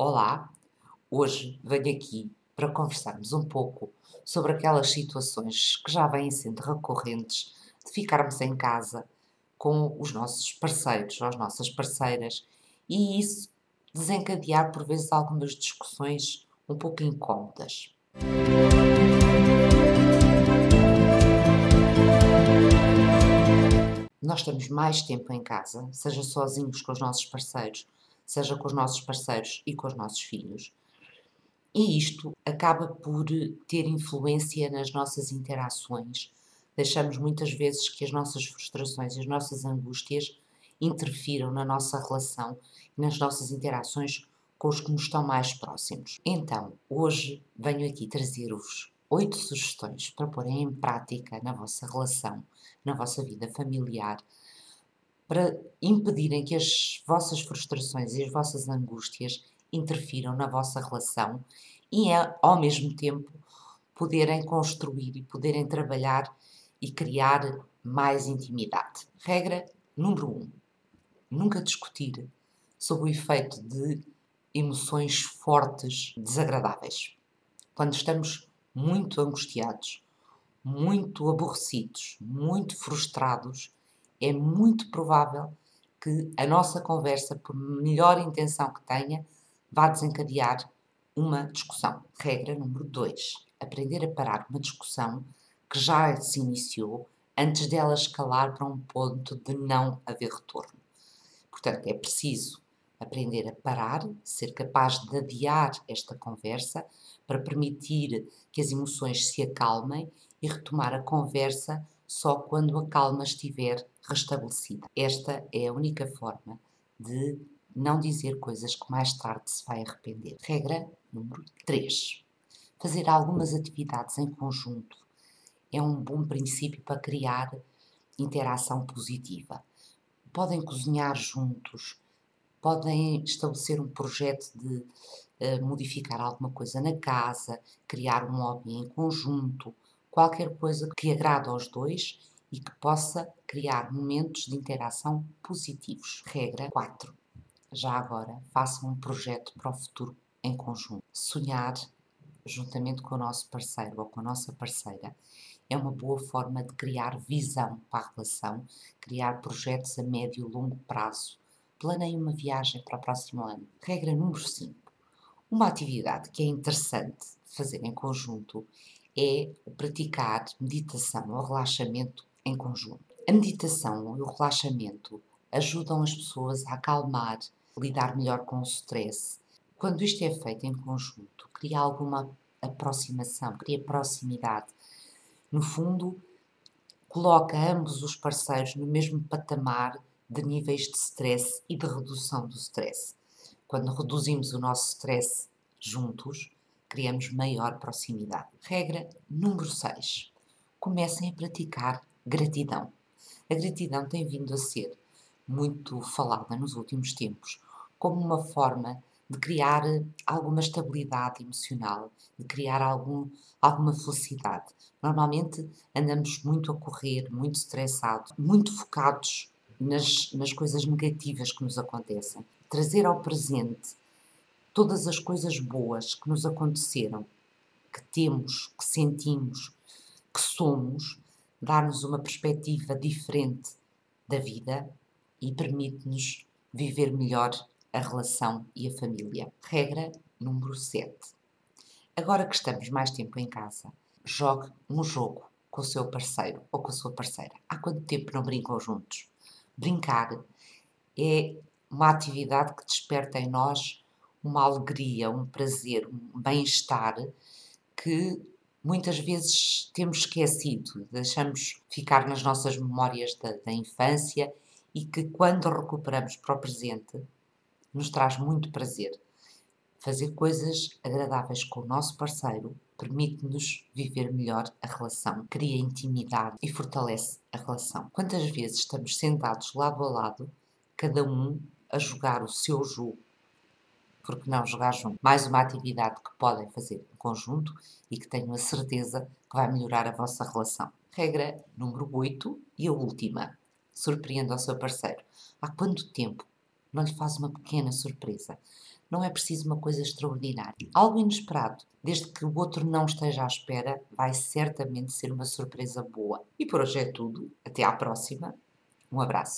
Olá, hoje venho aqui para conversarmos um pouco sobre aquelas situações que já vêm sendo recorrentes de ficarmos em casa com os nossos parceiros ou as nossas parceiras e isso desencadear por vezes algumas discussões um pouco incómodas. Nós estamos mais tempo em casa, seja sozinhos com os nossos parceiros, seja com os nossos parceiros e com os nossos filhos. E isto acaba por ter influência nas nossas interações. Deixamos muitas vezes que as nossas frustrações e as nossas angústias interfiram na nossa relação e nas nossas interações com os que nos estão mais próximos. Então, hoje venho aqui trazer-vos oito sugestões para porem em prática na vossa relação, na vossa vida familiar, para impedirem que as vossas frustrações e as vossas angústias interfiram na vossa relação e, ao mesmo tempo, poderem construir e poderem trabalhar e criar mais intimidade. Regra número 1. Um, nunca discutir sobre o efeito de emoções fortes desagradáveis. Quando estamos muito angustiados, muito aborrecidos, muito frustrados, é muito provável que a nossa conversa, por melhor intenção que tenha, vá desencadear uma discussão. Regra número 2: aprender a parar uma discussão que já se iniciou antes dela escalar para um ponto de não haver retorno. Portanto, é preciso aprender a parar, ser capaz de adiar esta conversa para permitir que as emoções se acalmem e retomar a conversa só quando a calma estiver restabelecida. Esta é a única forma de não dizer coisas que mais tarde se vai arrepender. Regra número 3. Fazer algumas atividades em conjunto é um bom princípio para criar interação positiva. Podem cozinhar juntos, podem estabelecer um projeto de uh, modificar alguma coisa na casa, criar um hobby em conjunto, qualquer coisa que agrade aos dois e que possa criar momentos de interação positivos. Regra 4. Já agora, façam um projeto para o futuro em conjunto. Sonhar juntamente com o nosso parceiro ou com a nossa parceira é uma boa forma de criar visão para a relação, criar projetos a médio e longo prazo planeie uma viagem para o próximo ano. Regra número 5. Uma atividade que é interessante fazer em conjunto é praticar meditação ou relaxamento em conjunto. A meditação e o relaxamento ajudam as pessoas a acalmar, lidar melhor com o stress. Quando isto é feito em conjunto, cria alguma aproximação, cria proximidade. No fundo, coloca ambos os parceiros no mesmo patamar de níveis de stress e de redução do stress. Quando reduzimos o nosso stress juntos, criamos maior proximidade. Regra número 6. Comecem a praticar gratidão. A gratidão tem vindo a ser muito falada nos últimos tempos como uma forma de criar alguma estabilidade emocional, de criar algum, alguma felicidade. Normalmente andamos muito a correr, muito estressados, muito focados nas, nas coisas negativas que nos acontecem. Trazer ao presente todas as coisas boas que nos aconteceram, que temos, que sentimos, que somos, dar-nos uma perspectiva diferente da vida e permite-nos viver melhor a relação e a família. Regra número 7. Agora que estamos mais tempo em casa, jogue um jogo com o seu parceiro ou com a sua parceira. Há quanto tempo não brincam juntos? Brincar é uma atividade que desperta em nós uma alegria, um prazer, um bem-estar que muitas vezes temos esquecido, deixamos ficar nas nossas memórias da, da, infância e que quando recuperamos para o presente nos traz muito prazer. Fazer coisas agradáveis com o nosso parceiro permite-nos viver melhor a relação, cria intimidade e fortalece a relação. Quantas vezes estamos sentados lado a lado, cada um a jogar o seu jogo? Porque não jogar junto? Mais uma atividade que podem fazer em conjunto e que tenho a certeza que vai melhorar a vossa relação. Regra número 8 e a última. Surpreenda o seu parceiro. Há quanto tempo não lhe faz uma pequena surpresa? Não é preciso uma coisa extraordinária. Algo inesperado, desde que o outro não esteja à espera, vai certamente ser uma surpresa boa. E por hoje é tudo. Até à próxima. Um abraço.